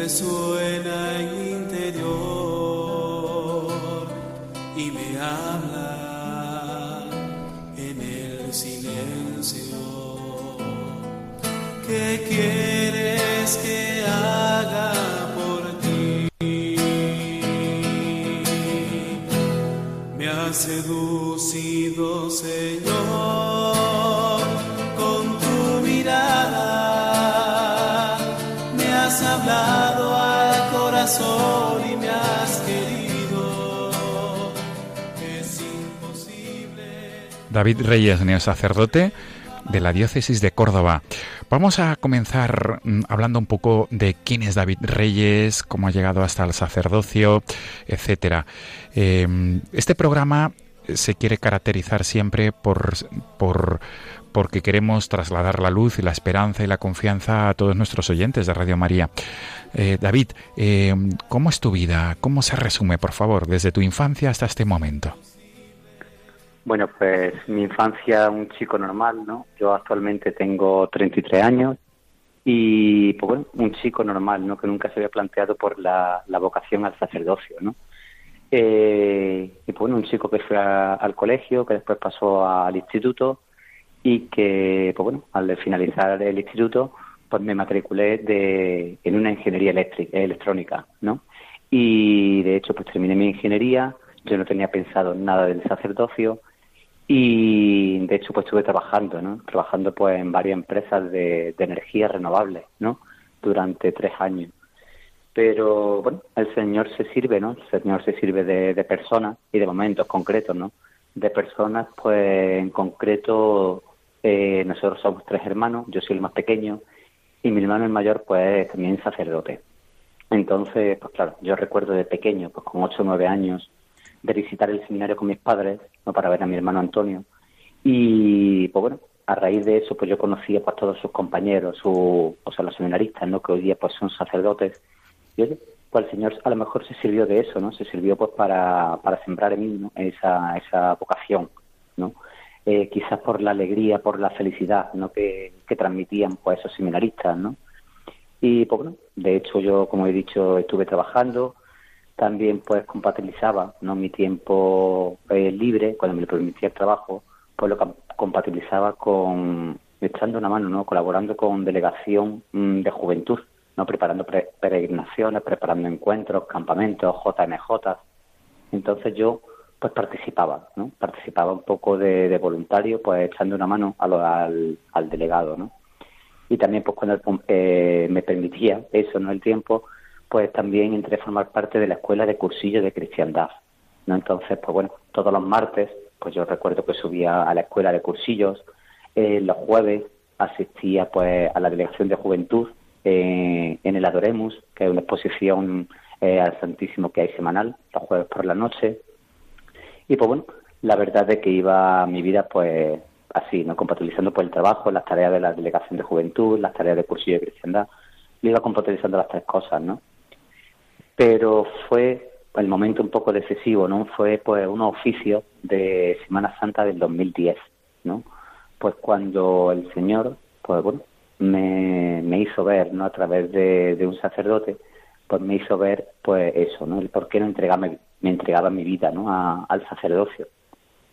Que resuena David Reyes, neosacerdote de la diócesis de Córdoba. Vamos a comenzar mm, hablando un poco de quién es David Reyes, cómo ha llegado hasta el sacerdocio, etcétera. Eh, este programa se quiere caracterizar siempre por, por porque queremos trasladar la luz y la esperanza y la confianza a todos nuestros oyentes de Radio María. Eh, David, eh, ¿cómo es tu vida? ¿Cómo se resume, por favor, desde tu infancia hasta este momento? Bueno, pues mi infancia, un chico normal, ¿no? Yo actualmente tengo 33 años y, pues bueno, un chico normal, ¿no? Que nunca se había planteado por la, vocación al sacerdocio, ¿no? Eh, y pues bueno, un chico que fue al colegio, que después pasó al instituto y que, pues bueno, al finalizar el instituto, pues me matriculé de, en una ingeniería eléctrica, electrónica, ¿no? Y de hecho, pues terminé mi ingeniería, yo no tenía pensado nada del sacerdocio y de hecho, pues estuve trabajando, ¿no? Trabajando pues en varias empresas de, de energía renovable, ¿no? Durante tres años pero bueno, el Señor se sirve, ¿no? El Señor se sirve de, de personas y de momentos concretos, ¿no? De personas, pues en concreto, eh, nosotros somos tres hermanos, yo soy el más pequeño y mi hermano el mayor, pues también sacerdote. Entonces, pues claro, yo recuerdo de pequeño, pues con ocho o nueve años, de visitar el seminario con mis padres, ¿no? Para ver a mi hermano Antonio. Y, pues bueno, a raíz de eso, pues yo conocía pues todos sus compañeros, su, o sea, los seminaristas, ¿no? Que hoy día pues son sacerdotes y oye, pues el Señor a lo mejor se sirvió de eso, ¿no? Se sirvió pues para, para sembrar en mí ¿no? esa, esa vocación, ¿no? Eh, quizás por la alegría, por la felicidad, ¿no? Que, que transmitían pues esos seminaristas, ¿no? Y pues bueno, de hecho yo, como he dicho, estuve trabajando, también pues compatibilizaba, ¿no? Mi tiempo eh, libre, cuando me lo permitía el trabajo, pues lo com- compatibilizaba con echando una mano, ¿no? Colaborando con delegación mm, de juventud, ¿no? preparando pre- peregrinaciones, preparando encuentros, campamentos, JMJ. Entonces yo pues participaba, ¿no? Participaba un poco de, de voluntario, pues echando una mano a lo- al, al delegado, ¿no? Y también pues cuando eh, me permitía eso, ¿no? El tiempo, pues también entré a formar parte de la escuela de cursillo de cristiandad, ¿no? Entonces, pues bueno, todos los martes, pues yo recuerdo que subía a la escuela de cursillos, eh, los jueves asistía pues a la delegación de juventud eh, en el Adoremus, que es una exposición eh, al Santísimo que hay semanal, los jueves por la noche. Y pues bueno, la verdad es que iba mi vida pues así, ¿no? Compatibilizando pues el trabajo, las tareas de la delegación de juventud, las tareas de cursillo de cristiandad, lo iba compatibilizando las tres cosas, ¿no? Pero fue el momento un poco decisivo, ¿no? Fue pues un oficio de Semana Santa del 2010, ¿no? Pues cuando el Señor, pues bueno, me, me hizo ver, ¿no? A través de, de un sacerdote, pues me hizo ver, pues eso, ¿no? El por qué no entregaba, me entregaba mi vida, ¿no? A- al sacerdocio.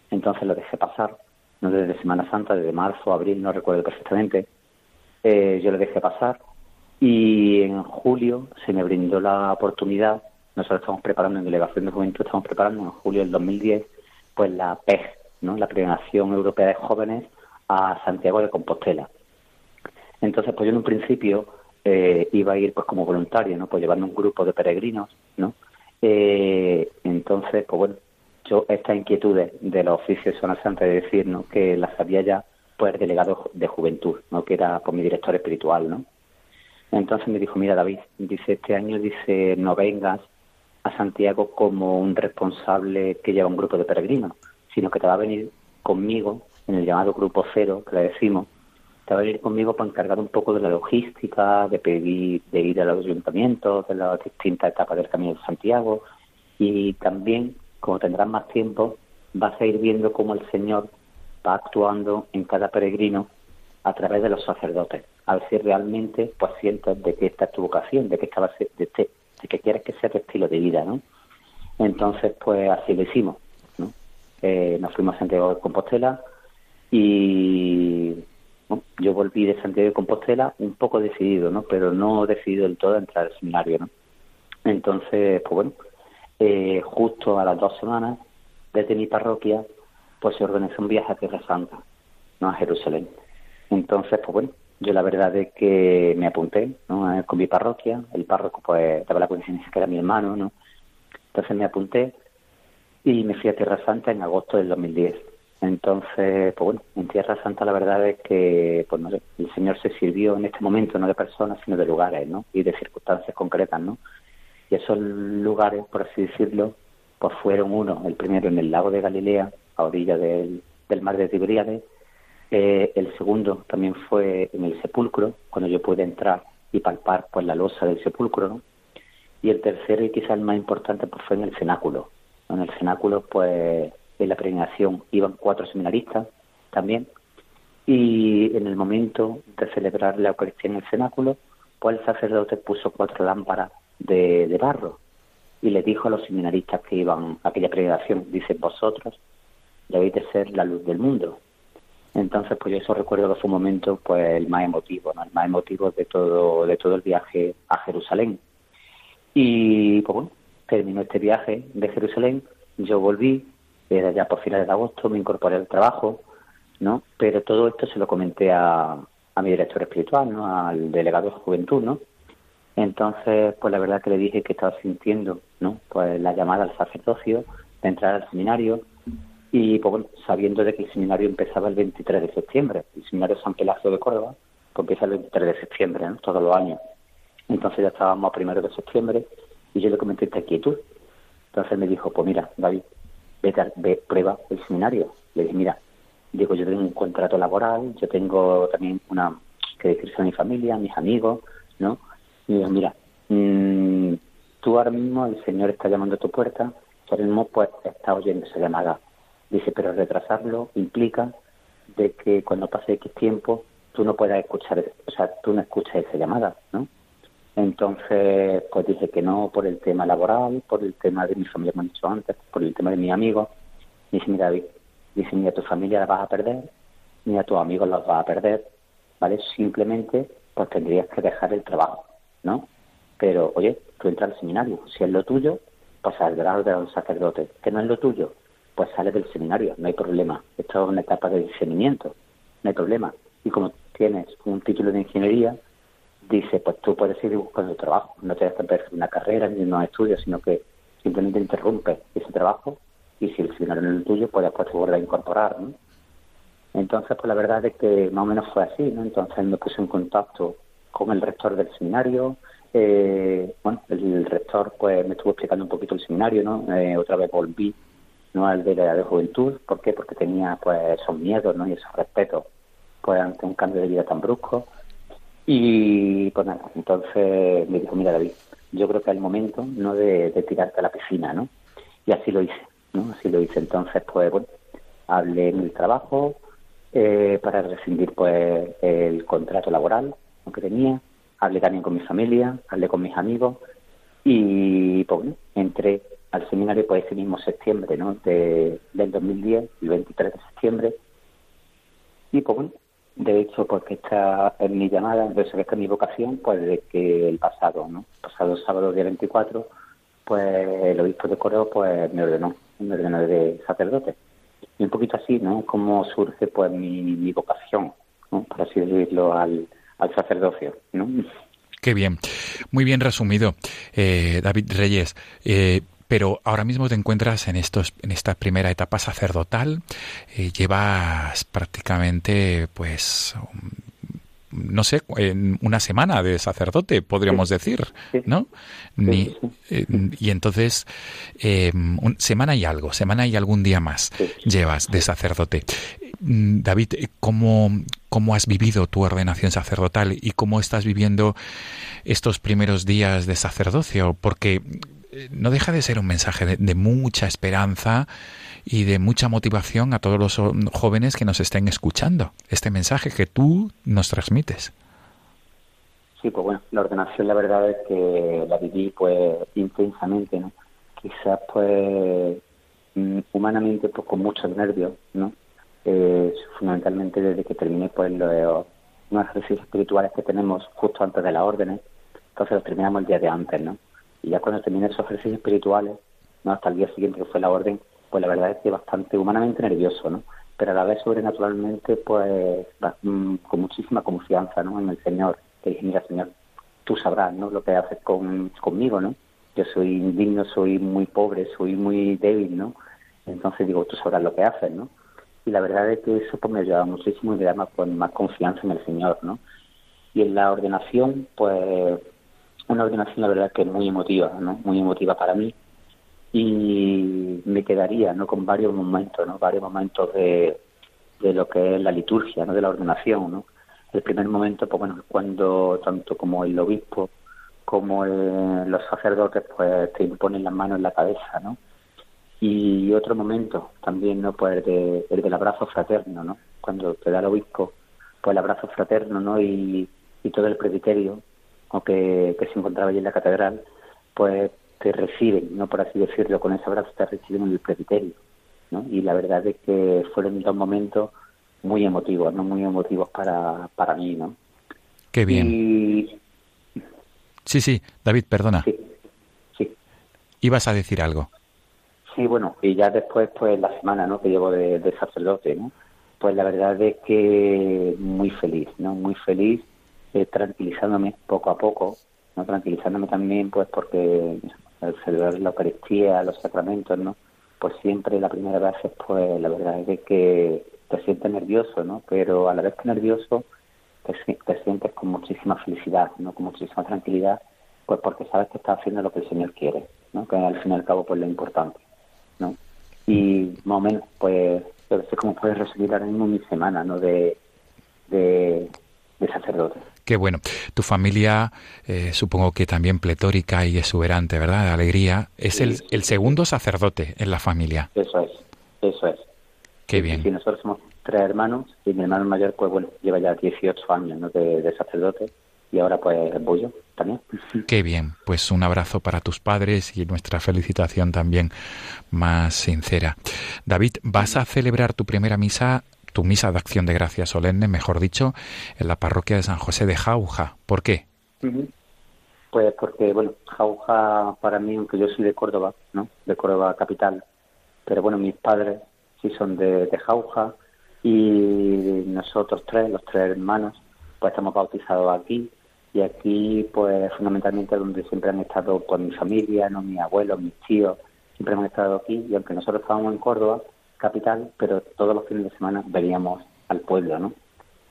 Entonces lo dejé pasar, ¿no? Desde Semana Santa, desde marzo, abril, no recuerdo perfectamente. Eh, yo lo dejé pasar y en julio se me brindó la oportunidad, nosotros estamos preparando en Delegación de Juventud, estamos preparando en julio del 2010, pues la PEG, ¿no? La Peregrinación Europea de Jóvenes a Santiago de Compostela. Entonces, pues yo en un principio eh, iba a ir pues como voluntario, ¿no? Pues llevando un grupo de peregrinos, ¿no? Eh, entonces, pues bueno, yo estas inquietudes de los oficios Santa, de decir, ¿no? Que las sabía ya, pues el delegado de juventud, ¿no? Que era pues mi director espiritual, ¿no? Entonces me dijo, mira David, dice, este año dice, no vengas a Santiago como un responsable que lleva un grupo de peregrinos, sino que te va a venir conmigo en el llamado grupo cero, que le decimos, te va a venir conmigo para encargar un poco de la logística, de pedir, de ir a los ayuntamientos, de las distintas etapas del Camino de Santiago, y también, como tendrás más tiempo, vas a ir viendo cómo el Señor va actuando en cada peregrino a través de los sacerdotes, a ver si realmente pues sientes de que esta es tu vocación, de que esta de, este- de que quieres que sea tu estilo de vida, ¿no? Entonces, pues así lo hicimos, ¿no? Eh, nos fuimos a Santiago de Compostela y yo volví de Santiago de Compostela un poco decidido, ¿no? Pero no decidido del todo a entrar al seminario, ¿no? Entonces, pues bueno, eh, justo a las dos semanas desde mi parroquia, pues se organizó un viaje a Tierra Santa, ¿no? A Jerusalén. Entonces, pues bueno, yo la verdad es que me apunté ¿no? con mi parroquia, el párroco pues daba la coincidencia que era mi hermano, ¿no? Entonces me apunté y me fui a Tierra Santa en agosto del 2010. Entonces, pues bueno, en Tierra Santa la verdad es que pues no el Señor se sirvió en este momento no de personas, sino de lugares, ¿no? Y de circunstancias concretas, ¿no? Y esos lugares, por así decirlo, pues fueron uno, el primero en el lago de Galilea, a orilla del, del mar de Tiberíades, eh, el segundo también fue en el sepulcro, cuando yo pude entrar y palpar pues la losa del sepulcro. Y el tercero y quizás el más importante pues fue en el cenáculo. En el cenáculo pues en la peregrinación iban cuatro seminaristas también y en el momento de celebrar la Eucaristía en el cenáculo pues el sacerdote puso cuatro lámparas de, de barro y le dijo a los seminaristas que iban a aquella peregrinación, dice vosotros debéis de ser la luz del mundo. Entonces, pues yo eso recuerdo que fue un momento pues el más emotivo, ¿no? el más emotivo de todo, de todo el viaje a Jerusalén. Y pues bueno, terminó este viaje de Jerusalén, yo volví, era ya por finales de agosto, me incorporé al trabajo, ¿no? Pero todo esto se lo comenté a, a mi director espiritual, ¿no? Al delegado de juventud, ¿no? Entonces, pues la verdad que le dije que estaba sintiendo, ¿no? Pues la llamada al sacerdocio, de entrar al seminario, y pues bueno, sabiendo de que el seminario empezaba el 23 de septiembre, el seminario San Pelasio de Córdoba, pues empieza el 23 de septiembre, todos los años. Entonces ya estábamos a primero de septiembre y yo le comenté esta quietud. Entonces me dijo, pues mira, David, ve, prueba el seminario. Le dije, mira, digo, yo tengo un contrato laboral, yo tengo también una que decirse a mi familia, a mis amigos, ¿no? Y digo, mira, mmm, tú ahora mismo el Señor está llamando a tu puerta, tú ahora mismo pues estás oyendo esa llamada Dice, pero retrasarlo implica de que cuando pase X tiempo tú no puedas escuchar, o sea, tú no escuchas esa llamada, ¿no? Entonces, pues dice que no por el tema laboral, por el tema de mi familia, como he dicho antes, por el tema de mis amigos. Dice, mira, David, dice, ni a tu familia la vas a perder, ni a tus amigos los vas a perder, ¿vale? Simplemente, pues tendrías que dejar el trabajo, ¿no? Pero, oye, tú entras al seminario, si es lo tuyo, pues saldrás de los sacerdotes, que no es lo tuyo, pues sales del seminario, no hay problema. Esto es una etapa de discernimiento, no hay problema. Y como tienes un título de ingeniería, dice, pues tú puedes seguir buscando trabajo, no te a perder una carrera ni unos estudios, sino que simplemente interrumpes ese trabajo y si el seminario no es el tuyo, pues después te vuelves a incorporar, ¿no? Entonces, pues la verdad es que más o menos fue así, ¿no? Entonces me puse en contacto con el rector del seminario, eh, bueno, el, rector pues me estuvo explicando un poquito el seminario, ¿no? Eh, otra vez volví no al de la de juventud, ¿por qué? Porque tenía pues esos miedos, ¿no? Y esos respetos, pues ante un cambio de vida tan brusco. Y pues nada, entonces me dijo, mira David, yo creo que es el momento, ¿no? De, tirarte a la piscina, ¿no? Y así lo hice, ¿no? Así lo hice. Entonces, pues bueno, hablé en el trabajo eh, para rescindir pues el contrato laboral que tenía, hablé también con mi familia, hablé con mis amigos y pues bueno, entré al seminario pues ese mismo septiembre ¿no? de, del 2010, el 23 de septiembre. Y pues bueno, de hecho, porque esta es mi llamada, de esta es mi vocación, pues de que el pasado, ¿no? pasado sábado día 24, pues el obispo de Coro pues me ordenó, me ordenó de sacerdote. Y un poquito así, ¿no? Cómo surge pues mi, mi vocación, ¿no? Por así decirlo, al, al sacerdocio, ¿no? Qué bien. Muy bien resumido, eh, David Reyes. Eh, pero ahora mismo te encuentras en estos en esta primera etapa sacerdotal eh, llevas prácticamente pues no sé en una semana de sacerdote podríamos decir no Ni, eh, y entonces eh, semana y algo semana y algún día más llevas de sacerdote. Mm, David cómo cómo has vivido tu ordenación sacerdotal y cómo estás viviendo estos primeros días de sacerdocio porque no deja de ser un mensaje de, mucha esperanza y de mucha motivación a todos los jóvenes que nos estén escuchando. Este mensaje que tú nos transmites. Sí, pues bueno, la ordenación la verdad es que la viví pues intensamente, ¿no? Quizás pues mm, humanamente pues con muchos nervios, ¿no? Eh, fundamentalmente desde que terminé pues los, ejercicios espirituales que tenemos justo antes de las órdenes, entonces los terminamos el día de antes, ¿no? Y ya cuando terminé esos ejercicios espirituales, ¿no? hasta el día siguiente que fue la orden, pues la verdad es que bastante humanamente nervioso, ¿no? pero a la vez sobrenaturalmente, pues mm, con muchísima confianza ¿no? en el Señor. Que dije, mira, Señor, tú sabrás ¿no? lo que haces con, conmigo, ¿no? Yo soy indigno, soy muy pobre, soy muy débil, ¿no? Entonces digo, tú sabrás lo que haces, ¿no? Y la verdad es que eso pues, me ayuda muchísimo y me da más, pues, más confianza en el Señor, ¿no? Y en la ordenación, pues una ordenación la verdad que muy emotiva, ¿no? Muy emotiva para mí y me quedaría, ¿no? Con varios momentos, ¿no? Varios momentos de, de lo que es la liturgia, ¿no? De la ordenación, ¿no? El primer momento, pues bueno, cuando tanto como el obispo como los sacerdotes, pues te imponen las manos en la cabeza, ¿no? Y otro momento también, ¿no? Pues el, de, el del abrazo fraterno, ¿no? Cuando te da el obispo, pues el abrazo fraterno, ¿no? Y, y todo el presbiterio, o que, se encontraba allí en la catedral, pues te reciben, no por así decirlo, con ese abrazo te reciben en el presbiterio, ¿no? Y la verdad es que fueron dos momentos muy emotivos, ¿no? Muy emotivos para, para mí, ¿no? Qué bien. Sí, sí, David, perdona. Sí, sí. Ibas a decir algo. Sí, bueno, y ya después, pues la semana, ¿no? Que llevo de, de sacerdote, ¿no? Pues la verdad es que muy feliz, ¿no? Muy feliz eh, tranquilizándome poco a poco, no tranquilizándome también pues porque al celebrar la Eucaristía, los sacramentos, ¿no? Pues siempre la primera vez pues la verdad es que te sientes nervioso, ¿no? Pero a la vez que nervioso te, te sientes con muchísima felicidad, ¿no? Con muchísima tranquilidad, pues porque sabes que estás haciendo lo que el Señor quiere, ¿no? Que al fin y al cabo pues lo importante, ¿no? Y más o menos pues yo sé cómo puedes resumir ahora mismo mi semana, ¿no? De, de sacerdote. Qué bueno. Tu familia, eh, supongo que también pletórica y exuberante, ¿verdad? De alegría. Es el, el, segundo sacerdote en la familia. Eso es, eso es. Qué bien. Sí, nosotros somos tres hermanos y mi hermano mayor, pues bueno, lleva ya 18 años ¿no? de, sacerdote y ahora pues voy yo también. Qué bien. Pues un abrazo para tus padres y nuestra felicitación también más sincera. David, ¿vas a celebrar tu primera misa tu misa de acción de gracia solemne, mejor dicho, en la parroquia de San José de Jauja. ¿Por qué? Pues porque, bueno, Jauja para mí, aunque yo soy de Córdoba, ¿no? De Córdoba capital, pero bueno, mis padres sí son de, Jauja y nosotros tres, los tres hermanos, pues estamos bautizados aquí y aquí pues fundamentalmente donde siempre han estado con mi familia, no mis abuelos, mis tíos, siempre hemos estado aquí y aunque nosotros estábamos en Córdoba, capital, pero todos los fines de semana veníamos al pueblo, ¿no?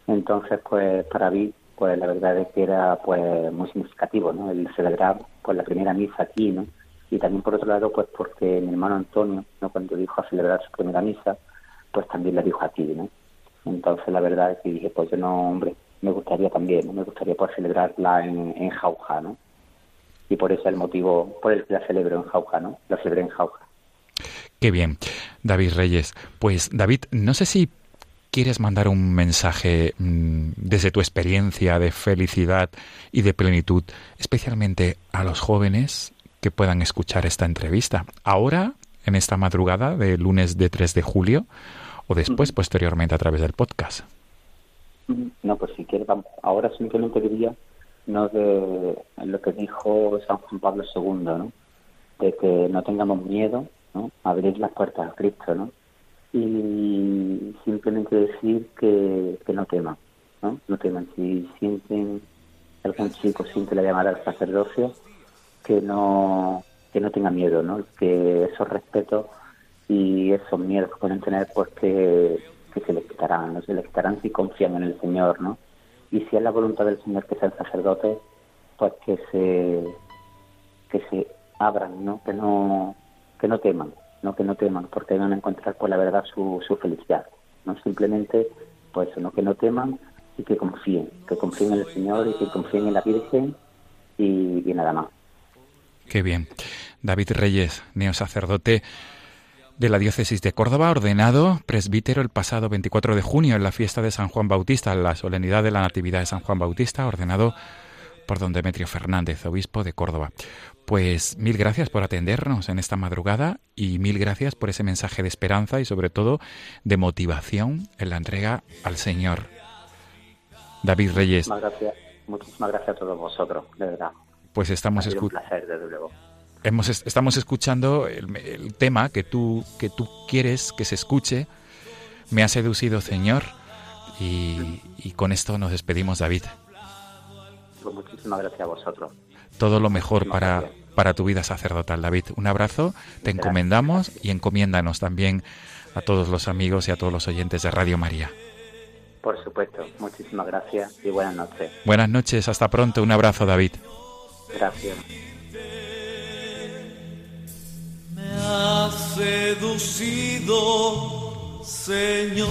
Entonces, pues para mí, pues la verdad es que era pues muy significativo, ¿no? El celebrar pues la primera misa aquí, ¿no? Y también por otro lado, pues porque mi hermano Antonio, ¿no? Cuando dijo a celebrar su primera misa, pues también la dijo aquí, ¿no? Entonces la verdad es que dije, pues yo no, hombre, me gustaría también, ¿no? Me gustaría poder celebrarla en, en Jauja, ¿no? Y por eso es el motivo por el que la celebro en Jauja, ¿no? La celebré en Jauja. Qué bien, David Reyes. Pues David, no sé si quieres mandar un mensaje mm, desde tu experiencia de felicidad y de plenitud, especialmente a los jóvenes que puedan escuchar esta entrevista. Ahora, en esta madrugada de lunes de 3 de julio, o después, posteriormente, a través del podcast. No, pues si quieres, ahora simplemente diría no de lo que dijo San Juan Pablo II, ¿no? de que no tengamos miedo Abrir las puertas a Cristo, ¿no? Y simplemente decir que, que no teman, ¿no? Teman. Si sienten, algún chico siente la llamada al sacerdocio, que no, que no tenga miedo, ¿no? Que esos respetos y esos miedos que pueden tener, pues que se les quitarán, ¿no? Se les quitarán si confían en el Señor, ¿no? Y si es la voluntad del Señor que sea el sacerdote, pues que se, que se abran, ¿no? Que no, que no teman, no que no teman, porque van a encontrar por la verdad su, su felicidad. No simplemente, pues no que no teman y que confíen, que confíen en el Señor y que confíen en la Virgen y, nada más. Qué bien. David Reyes, neosacerdote de la diócesis de Córdoba, ordenado presbítero el pasado 24 de junio en la fiesta de San Juan Bautista, en la solemnidad de la Natividad de San Juan Bautista, ordenado por don Demetrio Fernández, obispo de Córdoba. Pues mil gracias por atendernos en esta madrugada y mil gracias por ese mensaje de esperanza y sobre todo de motivación en la entrega al Señor. David Reyes. Muchísimas gracias, muchísimas gracias a todos vosotros, de verdad. Pues estamos escuchando. estamos escuchando el, tema que tú, que tú quieres que se escuche Me ha seducido, Señor. Y, y con esto nos despedimos, David. Pues muchísimas gracias a vosotros. Todo lo mejor Muchísimas para, gracias. para tu vida sacerdotal, David. Un abrazo, te encomendamos y encomiéndanos también a todos los amigos y a todos los oyentes de Radio María. Por supuesto, muchísimas gracias y buenas noches. Buenas noches, hasta pronto. Un abrazo, David. Gracias. Me has seducido. Señor,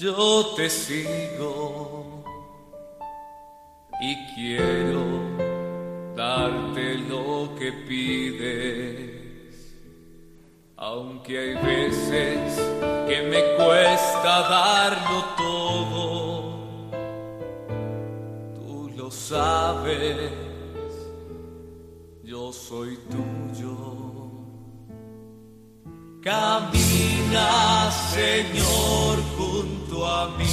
yo te sigo y quiero darte lo que pides, aunque hay veces que me cuesta darlo todo, tú lo sabes, yo soy tuyo. Camina, Señor, a mí.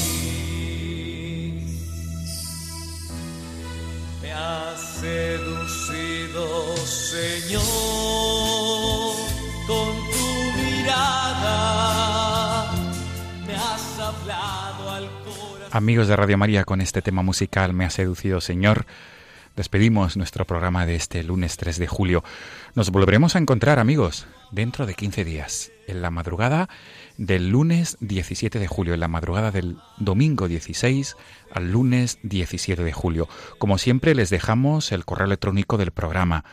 Me has seducido, Señor, con tu mirada. Me has hablado al corazón. Amigos de Radio María, con este tema musical Me ha seducido Señor, despedimos nuestro programa de este lunes 3 de julio. Nos volveremos a encontrar, amigos, dentro de 15 días, en la madrugada del lunes 17 de julio, en la madrugada del domingo 16 al lunes 17 de julio. Como siempre, les dejamos el correo electrónico del programa,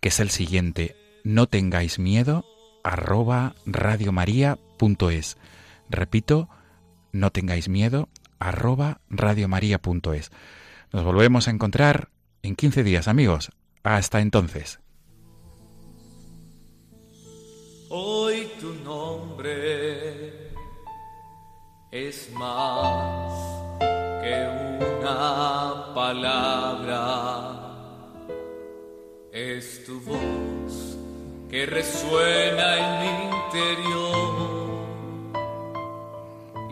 que es el siguiente, no tengáis miedo, arroba radiomaria.es. Repito, no tengáis miedo, arroba radiomaria.es. Nos volvemos a encontrar en 15 días, amigos. Hasta entonces. Hoy tu nombre es más que una palabra. Es tu voz que resuena en mi interior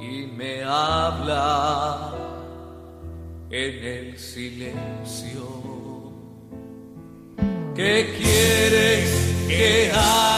y me habla en el silencio. ¿Qué quieres que haga